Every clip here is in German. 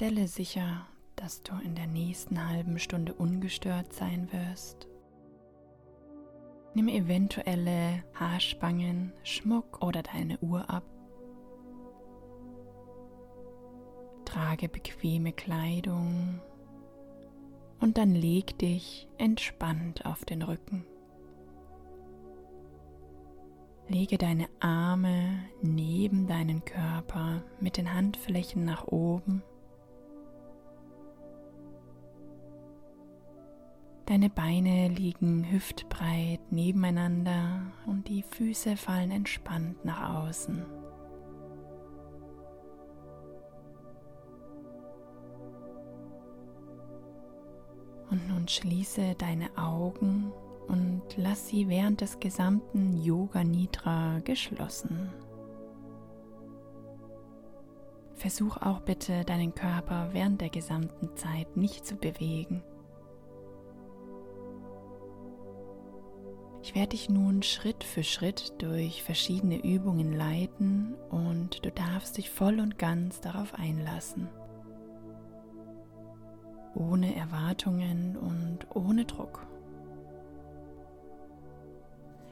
Stelle sicher, dass du in der nächsten halben Stunde ungestört sein wirst. Nimm eventuelle Haarspangen, Schmuck oder deine Uhr ab. Trage bequeme Kleidung und dann leg dich entspannt auf den Rücken. Lege deine Arme neben deinen Körper mit den Handflächen nach oben. Deine Beine liegen hüftbreit nebeneinander und die Füße fallen entspannt nach außen. Und nun schließe deine Augen und lass sie während des gesamten Yoga Nidra geschlossen. Versuch auch bitte deinen Körper während der gesamten Zeit nicht zu bewegen. Ich werde dich nun Schritt für Schritt durch verschiedene Übungen leiten und du darfst dich voll und ganz darauf einlassen. Ohne Erwartungen und ohne Druck.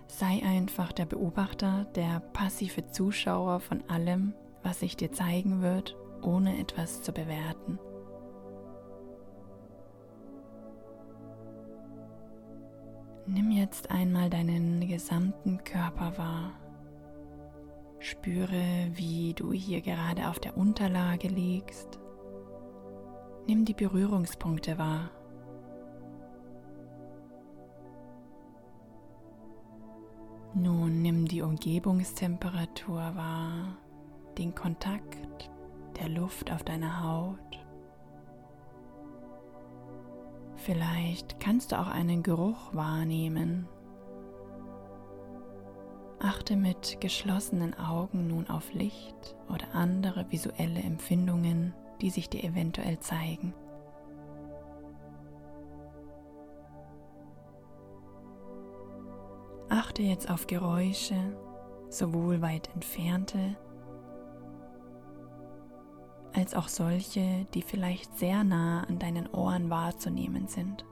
Sei einfach der Beobachter, der passive Zuschauer von allem, was sich dir zeigen wird, ohne etwas zu bewerten. Nimm jetzt einmal deinen gesamten Körper wahr. Spüre, wie du hier gerade auf der Unterlage liegst. Nimm die Berührungspunkte wahr. Nun nimm die Umgebungstemperatur wahr, den Kontakt der Luft auf deiner Haut. Vielleicht kannst du auch einen Geruch wahrnehmen. Achte mit geschlossenen Augen nun auf Licht oder andere visuelle Empfindungen, die sich dir eventuell zeigen. Achte jetzt auf Geräusche, sowohl weit entfernte als auch solche, die vielleicht sehr nah an deinen Ohren wahrzunehmen sind.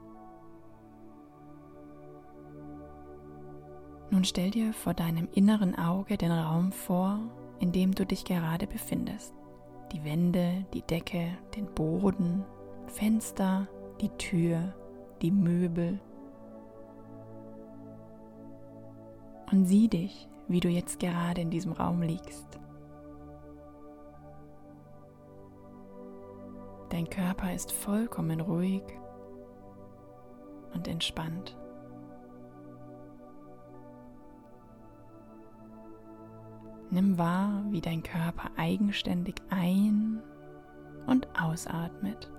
Nun stell dir vor deinem inneren Auge den Raum vor, in dem du dich gerade befindest. Die Wände, die Decke, den Boden, Fenster, die Tür, die Möbel, und sieh dich, wie du jetzt gerade in diesem Raum liegst. Dein Körper ist vollkommen ruhig und entspannt. Nimm wahr, wie dein Körper eigenständig ein- und ausatmet,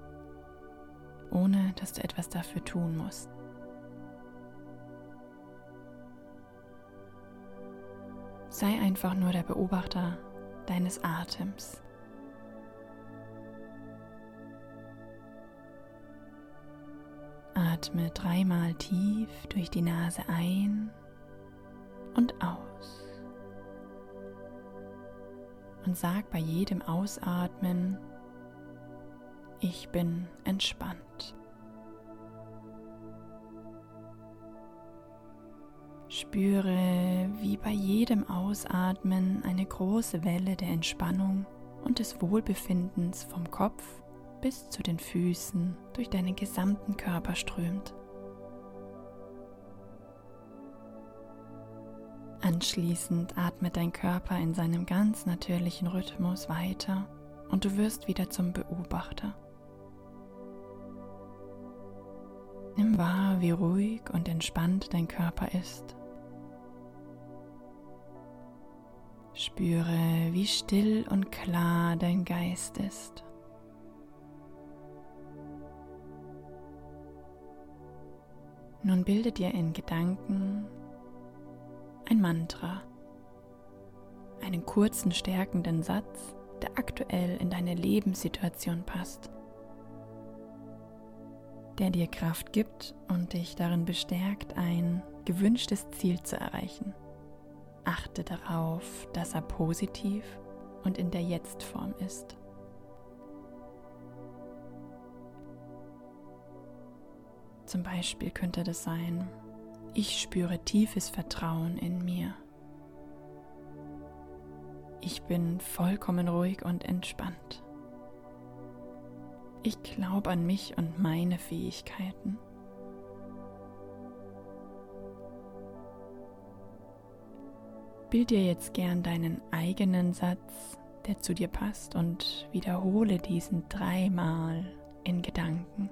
ohne dass du etwas dafür tun musst. Sei einfach nur der Beobachter deines Atems. Atme dreimal tief durch die Nase ein und aus. Und sag bei jedem Ausatmen, ich bin entspannt. Spüre, wie bei jedem Ausatmen eine große Welle der Entspannung und des Wohlbefindens vom Kopf bis zu den Füßen durch deinen gesamten Körper strömt. Anschließend atmet dein Körper in seinem ganz natürlichen Rhythmus weiter und du wirst wieder zum Beobachter. Nimm wahr, wie ruhig und entspannt dein Körper ist. Spüre, wie still und klar dein Geist ist. Nun bilde dir in Gedanken ein Mantra, einen kurzen, stärkenden Satz, der aktuell in deine Lebenssituation passt, der dir Kraft gibt und dich darin bestärkt, ein gewünschtes Ziel zu erreichen. Achte darauf, dass er positiv und in der Jetzt-Form ist. Zum Beispiel könnte das sein, ich spüre tiefes Vertrauen in mir. Ich bin vollkommen ruhig und entspannt. Ich glaube an mich und meine Fähigkeiten. Bild dir jetzt gern deinen eigenen Satz, der zu dir passt und wiederhole diesen dreimal in Gedanken.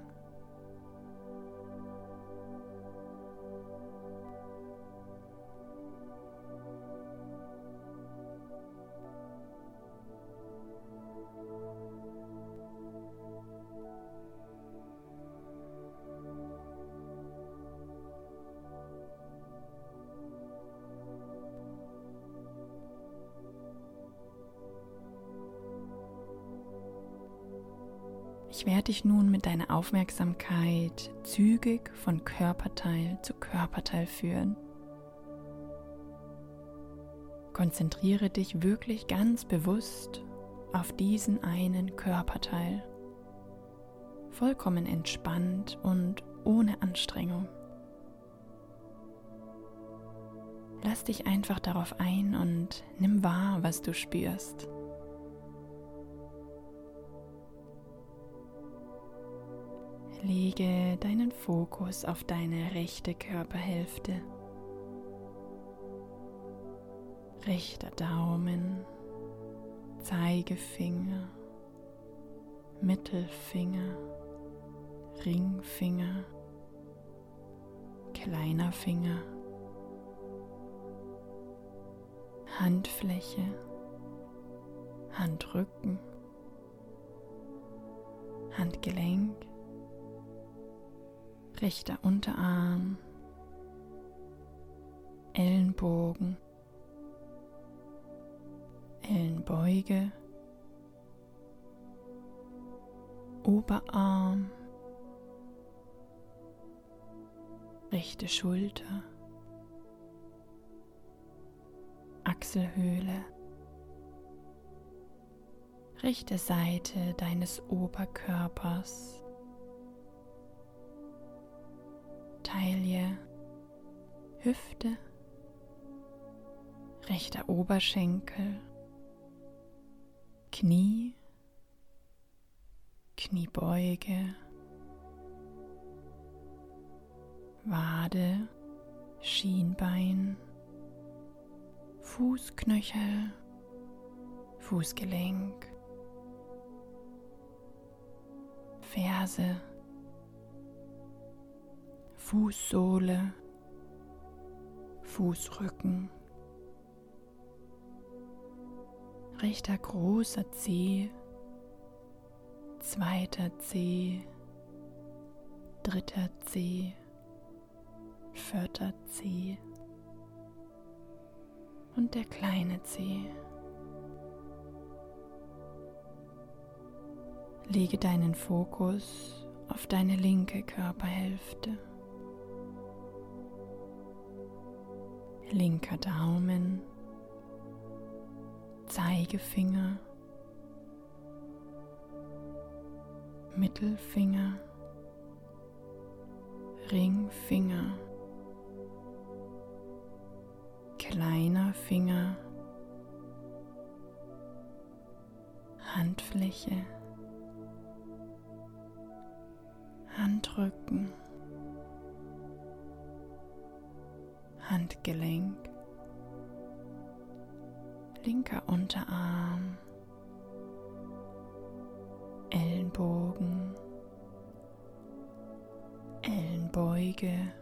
Ich werde dich nun mit deiner Aufmerksamkeit zügig von Körperteil zu Körperteil führen. Konzentriere dich wirklich ganz bewusst auf diesen einen Körperteil, vollkommen entspannt und ohne Anstrengung. Lass dich einfach darauf ein und nimm wahr, was du spürst. Lege deinen Fokus auf deine rechte Körperhälfte. Rechter Daumen, Zeigefinger, Mittelfinger, Ringfinger, kleiner Finger, Handfläche, Handrücken, Handgelenk, rechter Unterarm, Ellenbogen, Ellenbeuge, Oberarm, rechte Schulter, Achselhöhle, rechte Seite deines Oberkörpers, Taille, Hüfte, rechter Oberschenkel, Knie, Kniebeuge, Wade, Schienbein, Fußknöchel, Fußgelenk, Ferse, Fußsohle, Fußrücken, rechter großer Zeh, zweiter Zeh, dritter Zeh, vierter Zeh und der kleine Zeh. Lege deinen Fokus auf deine linke Körperhälfte. Linker Daumen, Zeigefinger, Mittelfinger, Ringfinger, kleiner Finger, Handfläche, Handrücken. Handgelenk, linker Unterarm, Ellenbogen, Ellenbeuge,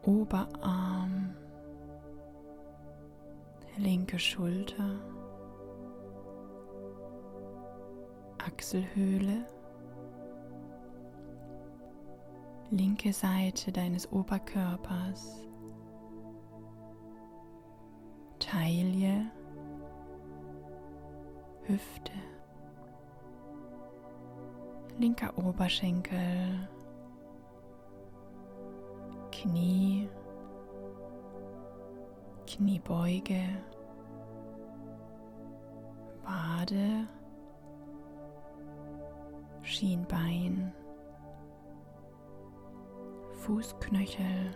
Oberarm, linke Schulter, Achselhöhle, linke Seite deines Oberkörpers, Taille, Hüfte, linker Oberschenkel, Knie, Kniebeuge, Wade, Schienbein, Fußknöchel,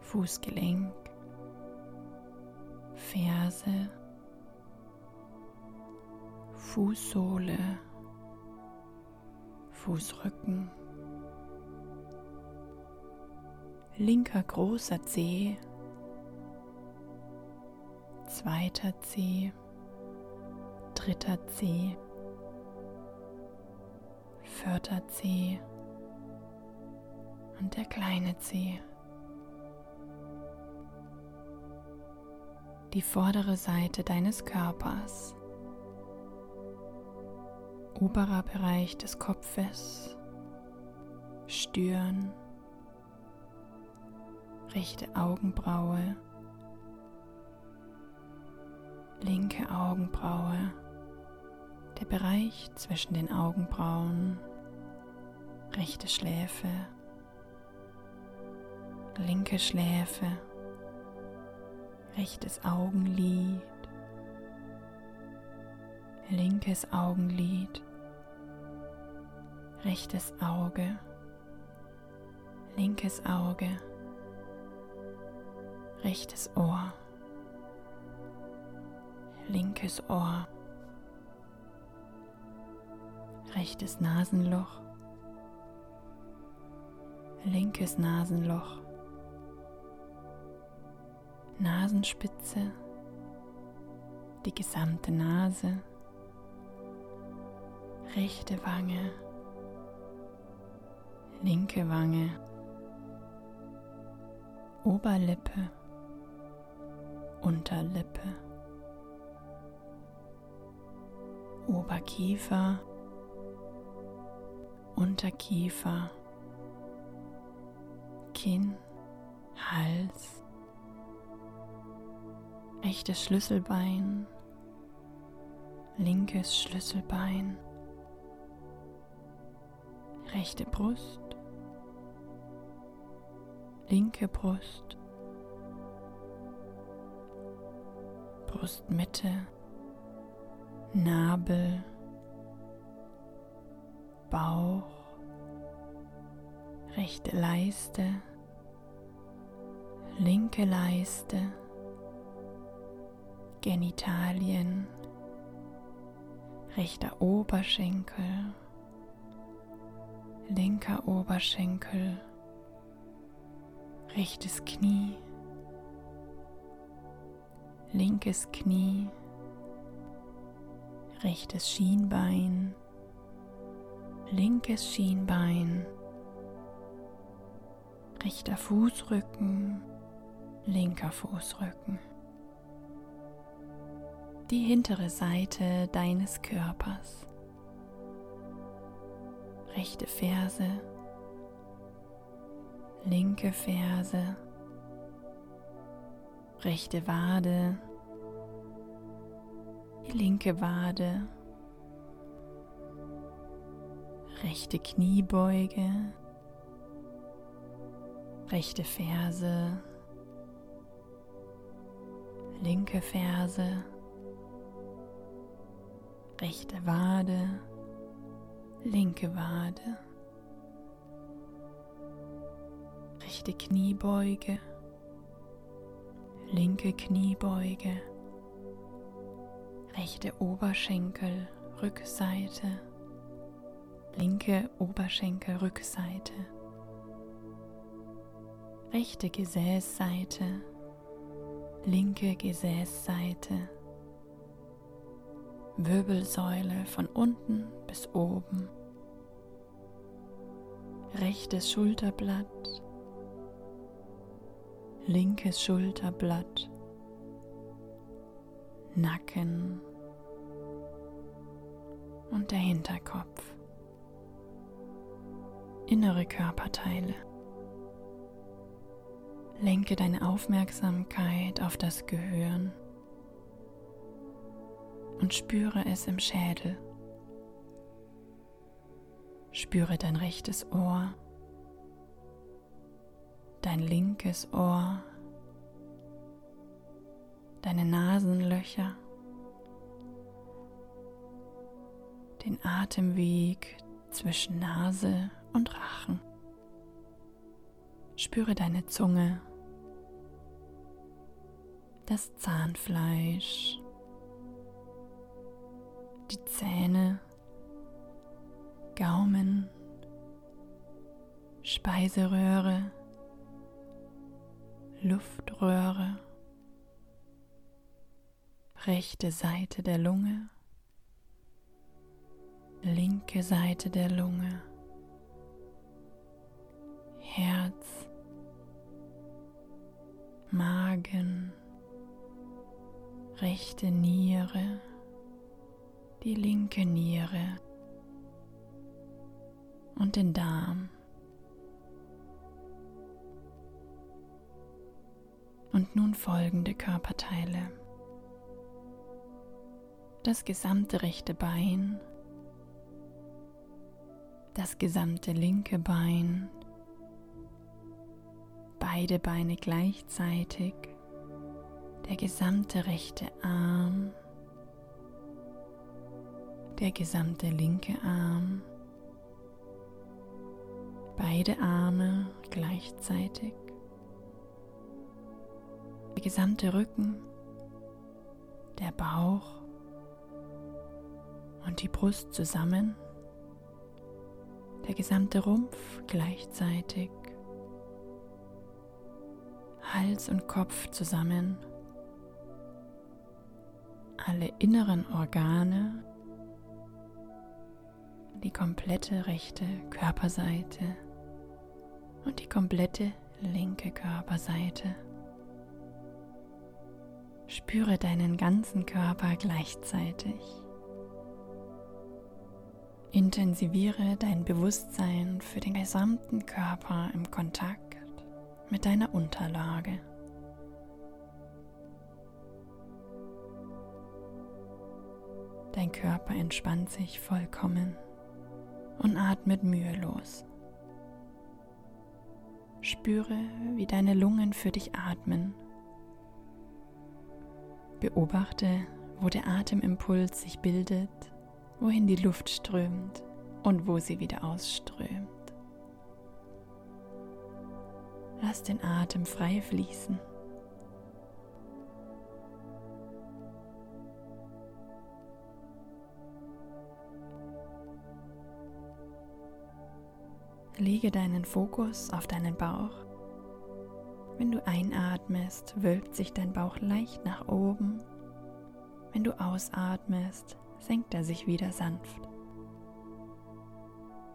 Fußgelenk, Ferse, Fußsohle, Fußrücken, linker großer Zeh, zweiter Zeh, dritter Zeh, vierter Zeh und der kleine Zeh. Die vordere Seite deines Körpers. Oberer Bereich des Kopfes, Stirn, rechte Augenbraue, linke Augenbraue, der Bereich zwischen den Augenbrauen, rechte Schläfe, linke Schläfe, rechtes Augenlid, linkes Augenlid, rechtes Auge, linkes Auge, rechtes Ohr, linkes Ohr, rechtes Nasenloch, linkes Nasenloch, Nasenspitze, die gesamte Nase, rechte Wange, linke Wange, Oberlippe, Unterlippe, Oberkiefer, Unterkiefer, Kinn, Hals, rechtes Schlüsselbein, linkes Schlüsselbein, rechte Brust, linke Brust, Brustmitte, Nabel, Bauch, rechte Leiste, linke Leiste, Genitalien, rechter Oberschenkel, linker Oberschenkel, rechtes Knie, linkes Knie, rechtes Schienbein, linkes Schienbein, rechter Fußrücken, linker Fußrücken. Die hintere Seite deines Körpers. Rechte Ferse, linke Ferse, rechte Wade, die linke Wade, rechte Kniebeuge, rechte Ferse, linke Ferse, rechte Wade, linke Wade, rechte Kniebeuge, linke Kniebeuge, rechte Oberschenkel, Rückseite, linke Oberschenkel, Rückseite, rechte Gesäßseite, linke Gesäßseite, Wirbelsäule von unten bis oben, rechtes Schulterblatt, linkes Schulterblatt, Nacken. Und der Hinterkopf, innere Körperteile. Lenke deine Aufmerksamkeit auf das Gehirn und spüre es im Schädel. Spüre dein rechtes Ohr, dein linkes Ohr, deine Nasenlöcher, den Atemweg zwischen Nase und Rachen. Spüre deine Zunge, das Zahnfleisch, die Zähne, Gaumen, Speiseröhre, Luftröhre, rechte Seite der Lunge, linke Seite der Lunge, Herz, Magen, rechte Niere, die linke Niere und den Darm. Und nun folgende Körperteile. Das gesamte rechte Bein, das gesamte linke Bein, beide Beine gleichzeitig, der gesamte rechte Arm, der gesamte linke Arm, beide Arme gleichzeitig, der gesamte Rücken, der Bauch und die Brust zusammen, der gesamte Rumpf gleichzeitig, Hals und Kopf zusammen, alle inneren Organe, die komplette rechte Körperseite und die komplette linke Körperseite. Spüre deinen ganzen Körper gleichzeitig. Intensiviere dein Bewusstsein für den gesamten Körper im Kontakt mit deiner Unterlage. Dein Körper entspannt sich vollkommen und atmet mühelos. Spüre, wie deine Lungen für dich atmen. Beobachte, wo der Atemimpuls sich bildet, wohin die Luft strömt und wo sie wieder ausströmt. Lass den Atem frei fließen. Lege deinen Fokus auf deinen Bauch. Wenn du einatmest, wölbt sich dein Bauch leicht nach oben. Wenn du ausatmest, senkt er sich wieder sanft.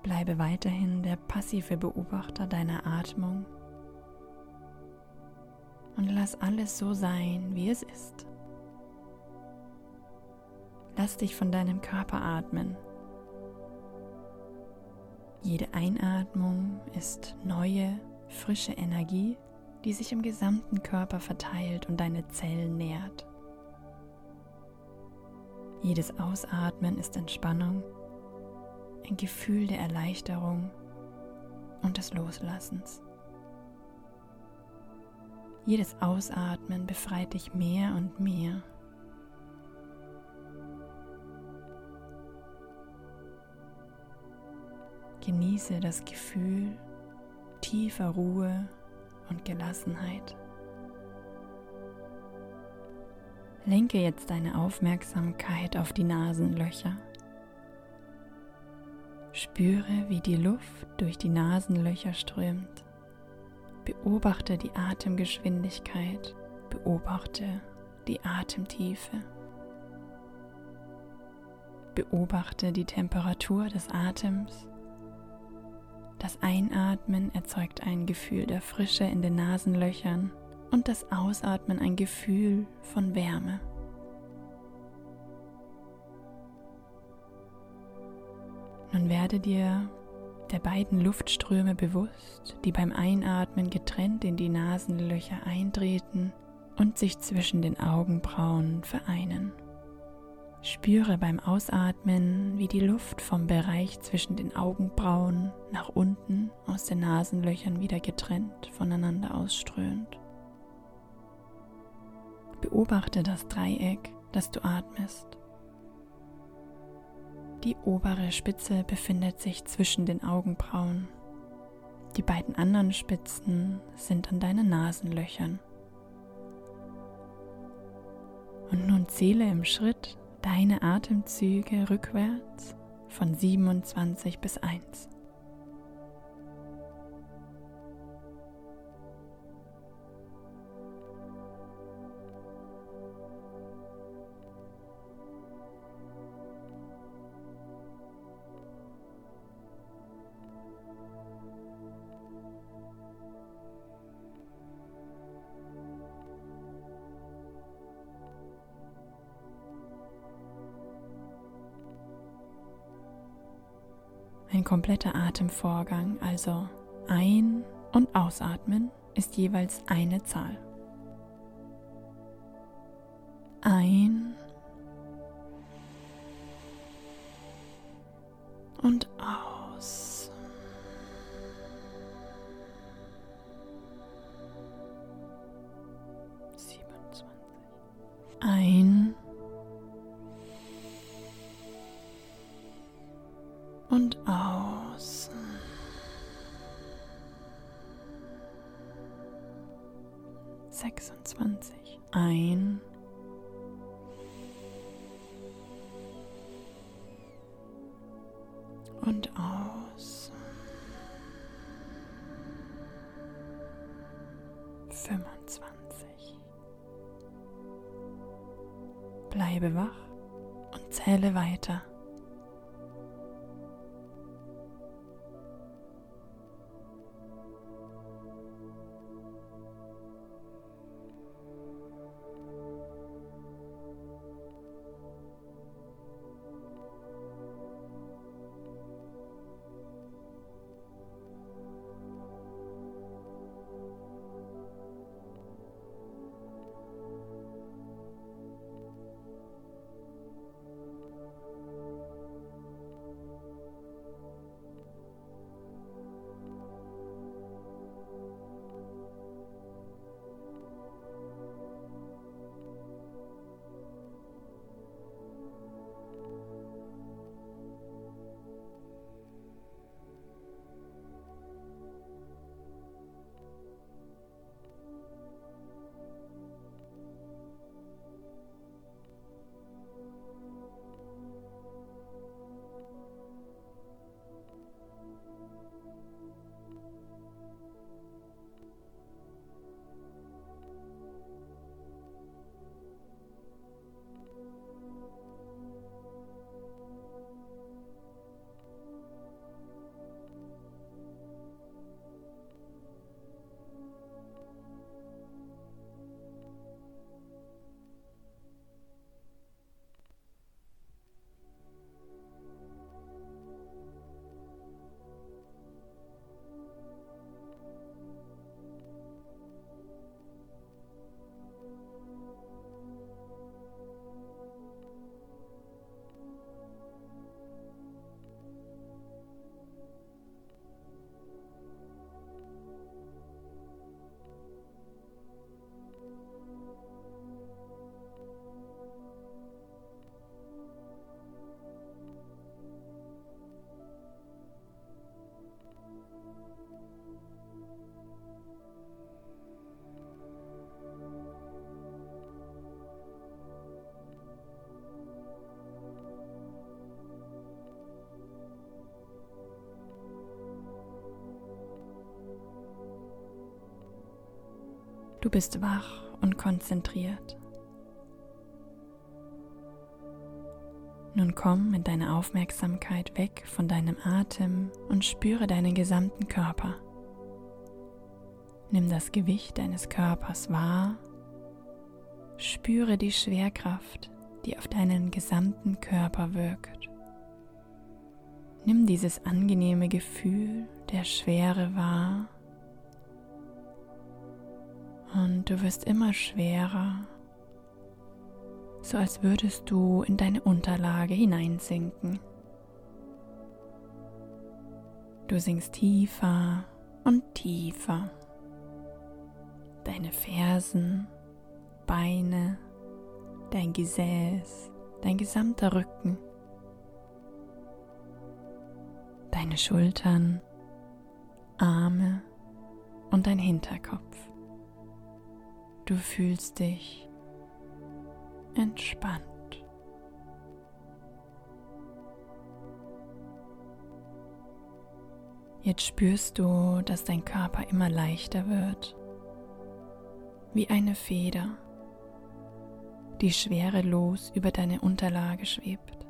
Bleibe weiterhin der passive Beobachter deiner Atmung und lass alles so sein, wie es ist. Lass dich von deinem Körper atmen. Jede Einatmung ist neue, frische Energie, die sich im gesamten Körper verteilt und deine Zellen nährt. Jedes Ausatmen ist Entspannung, ein Gefühl der Erleichterung und des Loslassens. Jedes Ausatmen befreit dich mehr und mehr Genieße das Gefühl tiefer Ruhe und Gelassenheit. Lenke jetzt deine Aufmerksamkeit auf die Nasenlöcher. Spüre, wie die Luft durch die Nasenlöcher strömt. Beobachte die Atemgeschwindigkeit. Beobachte die Atemtiefe. Beobachte die Temperatur des Atems das Einatmen erzeugt ein Gefühl der Frische in den Nasenlöchern und das Ausatmen ein Gefühl von Wärme. Nun werde dir der beiden Luftströme bewusst, die beim Einatmen getrennt in die Nasenlöcher eintreten und sich zwischen den Augenbrauen vereinen. Spüre beim Ausatmen, wie die Luft vom Bereich zwischen den Augenbrauen nach unten aus den Nasenlöchern wieder getrennt voneinander ausströmt. Beobachte das Dreieck, das du atmest. Die obere Spitze befindet sich zwischen den Augenbrauen. Die beiden anderen Spitzen sind an deinen Nasenlöchern. Und nun zähle im Schritt deine Atemzüge rückwärts von 27 bis 1. kompletter Atemvorgang, also ein- und ausatmen, ist jeweils eine Zahl. Ein und aus. Siebenundzwanzig. Ein Du bist wach und konzentriert. Nun komm mit deiner Aufmerksamkeit weg von deinem Atem und spüre deinen gesamten Körper. Nimm das Gewicht deines Körpers wahr. Spüre die Schwerkraft, die auf deinen gesamten Körper wirkt. Nimm dieses angenehme Gefühl der Schwere wahr und du wirst immer schwerer, so als würdest du in deine Unterlage hineinsinken. Du sinkst tiefer und tiefer. Deine Fersen, Beine, dein Gesäß, dein gesamter Rücken, deine Schultern, Arme und dein Hinterkopf. Du fühlst dich entspannt. Jetzt spürst du, dass dein Körper immer leichter wird, wie eine Feder, die schwerelos über deine Unterlage schwebt.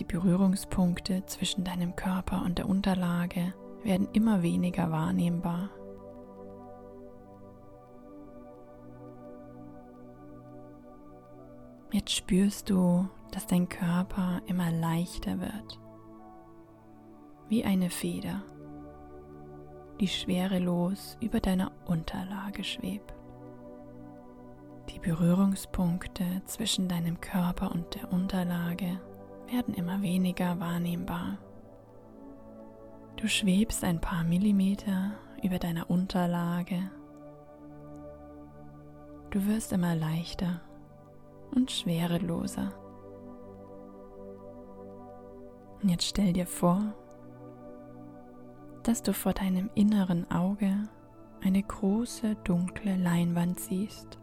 Die Berührungspunkte zwischen deinem Körper und der Unterlage werden immer weniger wahrnehmbar. Jetzt spürst du, dass dein Körper immer leichter wird, wie eine Feder, die schwerelos über deiner Unterlage schwebt. Die Berührungspunkte zwischen deinem Körper und der Unterlage werden immer weniger wahrnehmbar. Du schwebst ein paar Millimeter über deiner Unterlage. Du wirst immer leichter und schwereloser. Und jetzt stell dir vor, dass du vor deinem inneren Auge eine große dunkle Leinwand siehst.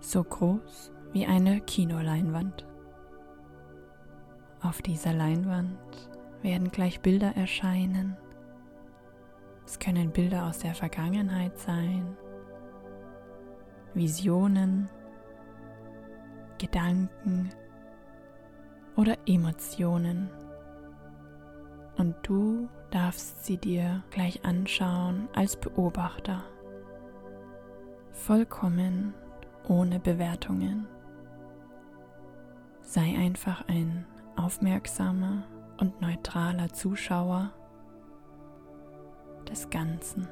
So groß wie eine Kinoleinwand. Auf dieser Leinwand werden gleich Bilder erscheinen. Es können Bilder aus der Vergangenheit sein, Visionen, Gedanken oder Emotionen. Und du darfst sie dir gleich anschauen als Beobachter, vollkommen ohne Bewertungen. Sei einfach ein aufmerksamer und neutraler Zuschauer des Ganzen.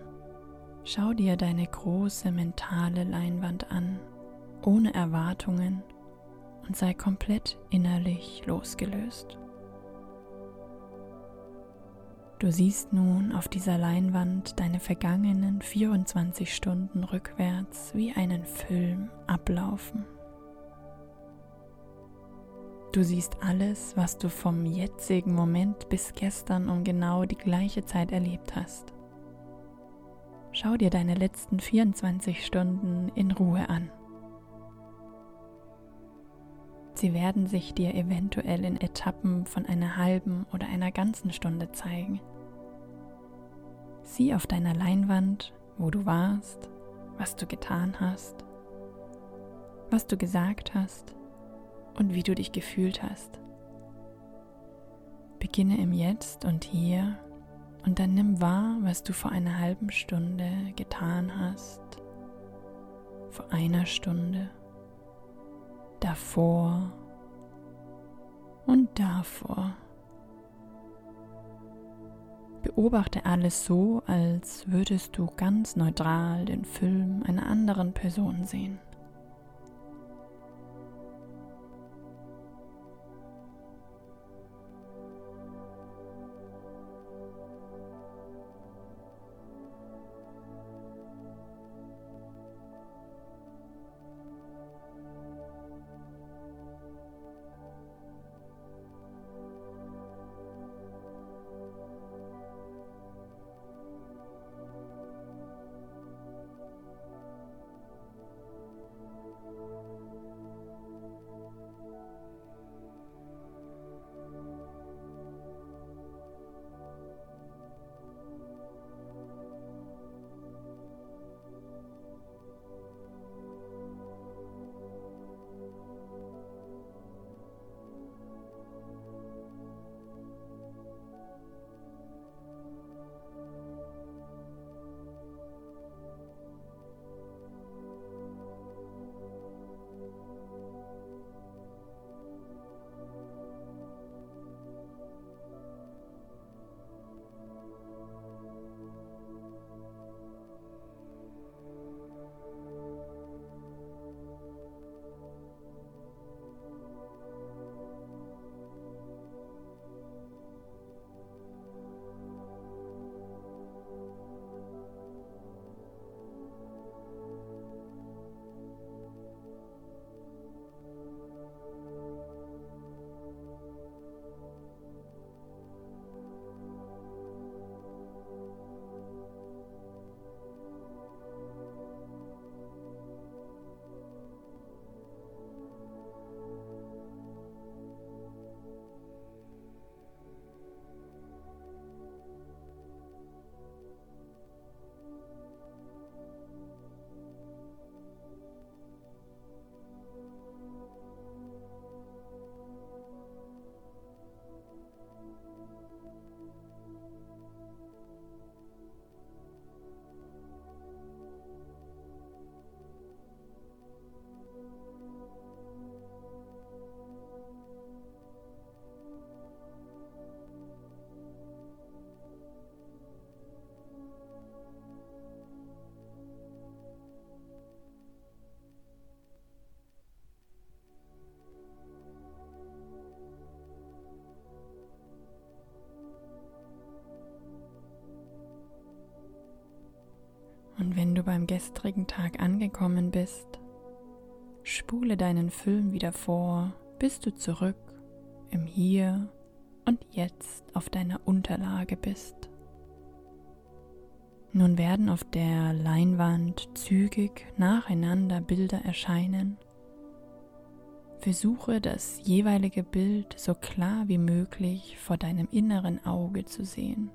Schau dir deine große mentale Leinwand an, ohne Erwartungen und sei komplett innerlich losgelöst. Du siehst nun auf dieser Leinwand deine vergangenen 24 Stunden rückwärts wie einen Film ablaufen. Du siehst alles, was du vom jetzigen Moment bis gestern um genau die gleiche Zeit erlebt hast. Schau dir deine letzten 24 Stunden in Ruhe an. Sie werden sich dir eventuell in Etappen von einer halben oder einer ganzen Stunde zeigen. Sieh auf deiner Leinwand, wo du warst, was du getan hast, was du gesagt hast und wie du dich gefühlt hast. Beginne im Jetzt und hier und dann nimm wahr, was du vor einer halben Stunde getan hast, vor einer Stunde, davor und davor. Beobachte alles so, als würdest du ganz neutral den Film einer anderen Person sehen. Du beim gestrigen Tag angekommen bist, spule deinen Film wieder vor, bis du zurück im Hier und Jetzt auf deiner Unterlage bist. Nun werden auf der Leinwand zügig nacheinander Bilder erscheinen. Versuche das jeweilige Bild so klar wie möglich vor deinem inneren Auge zu sehen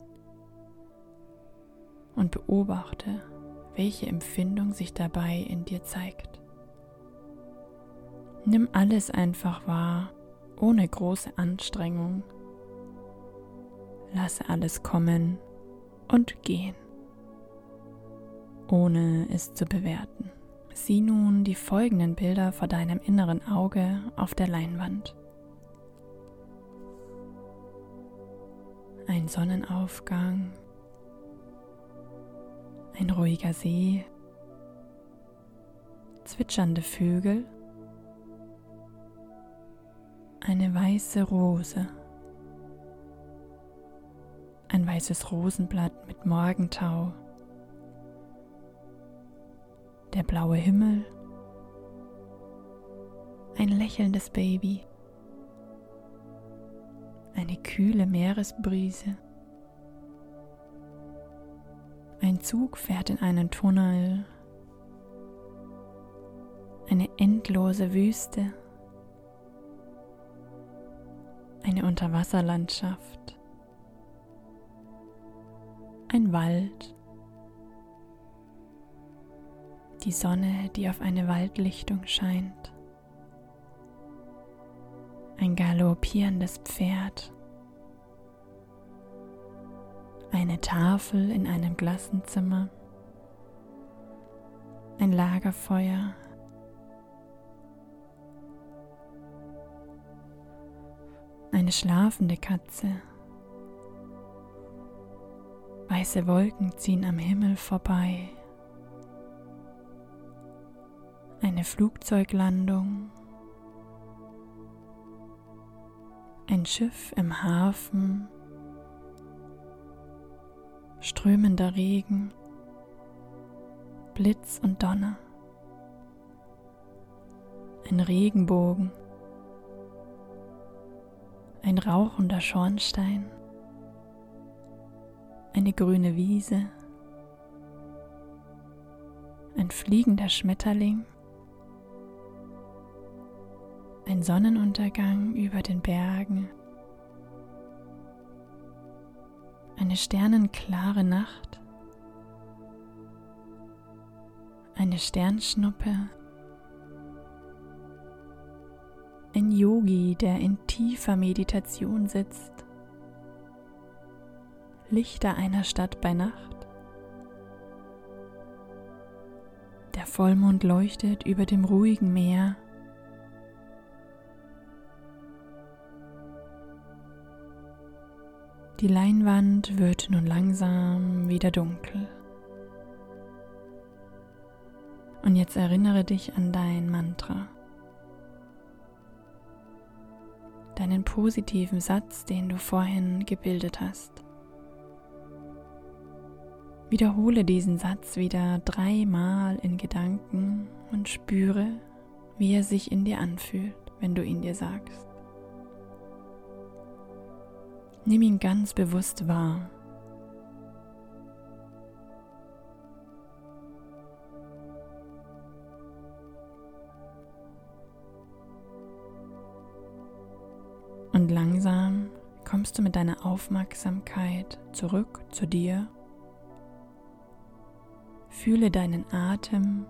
und beobachte, welche Empfindung sich dabei in dir zeigt. Nimm alles einfach wahr, ohne große Anstrengung. Lasse alles kommen und gehen ohne es zu bewerten. Sieh nun die folgenden Bilder vor deinem inneren Auge auf der Leinwand. Ein Sonnenaufgang, ein ruhiger See, zwitschernde Vögel, eine weiße Rose, ein weißes Rosenblatt mit Morgentau. Der blaue Himmel, ein lächelndes Baby, eine kühle Meeresbrise. Ein Zug fährt in einen Tunnel, eine endlose Wüste, eine Unterwasserlandschaft, ein Wald, die Sonne, die auf eine Waldlichtung scheint, ein galoppierendes Pferd, eine Tafel in einem Klassenzimmer, ein Lagerfeuer, eine schlafende Katze. Weiße Wolken ziehen am Himmel vorbei. Eine Flugzeuglandung, ein Schiff im Hafen, strömender Regen, Blitz und Donner, ein Regenbogen, ein rauchender Schornstein, eine grüne Wiese, ein fliegender Schmetterling, ein Sonnenuntergang über den Bergen, eine sternenklare Nacht, eine Sternschnuppe, ein Yogi, der in tiefer Meditation sitzt, Lichter einer Stadt bei Nacht, der Vollmond leuchtet über dem ruhigen Meer, Die Leinwand wird nun langsam wieder dunkel. Und jetzt erinnere dich an dein Mantra. Deinen positiven Satz, den du vorhin gebildet hast. Wiederhole diesen Satz wieder dreimal in Gedanken und spüre, wie er sich in dir anfühlt, wenn du ihn dir sagst. Nimm ihn ganz bewusst wahr. Und langsam kommst du mit deiner Aufmerksamkeit zurück zu dir. Fühle deinen Atem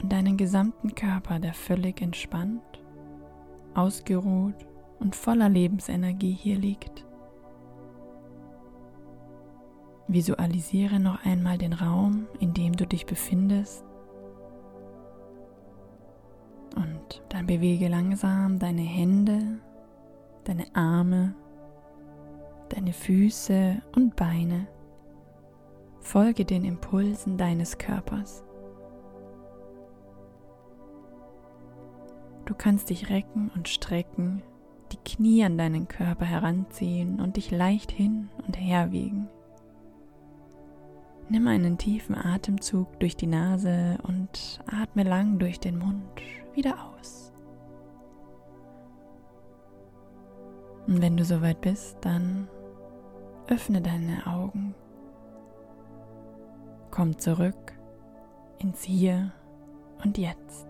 und deinen gesamten Körper, der völlig entspannt, ausgeruht und voller Lebensenergie hier liegt. Visualisiere noch einmal den Raum, in dem du dich befindest. Und dann bewege langsam deine Hände, deine Arme, deine Füße und Beine. Folge den Impulsen deines Körpers. Du kannst dich recken und strecken, die Knie an deinen Körper heranziehen und dich leicht hin und her wiegen. Nimm einen tiefen Atemzug durch die Nase und atme lang durch den Mund wieder aus. Und wenn du soweit bist, dann öffne deine Augen. Komm zurück ins Hier und Jetzt.